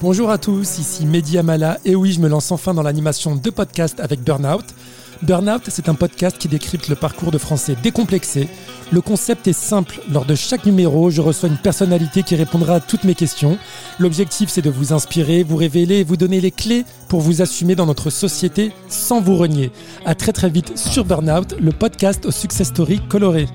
Bonjour à tous, ici Mehdi Amala et oui, je me lance enfin dans l'animation de podcast avec Burnout. Burnout, c'est un podcast qui décrypte le parcours de Français décomplexés. Le concept est simple. Lors de chaque numéro, je reçois une personnalité qui répondra à toutes mes questions. L'objectif, c'est de vous inspirer, vous révéler et vous donner les clés pour vous assumer dans notre société sans vous renier. À très très vite sur Burnout, le podcast au success Story Coloré.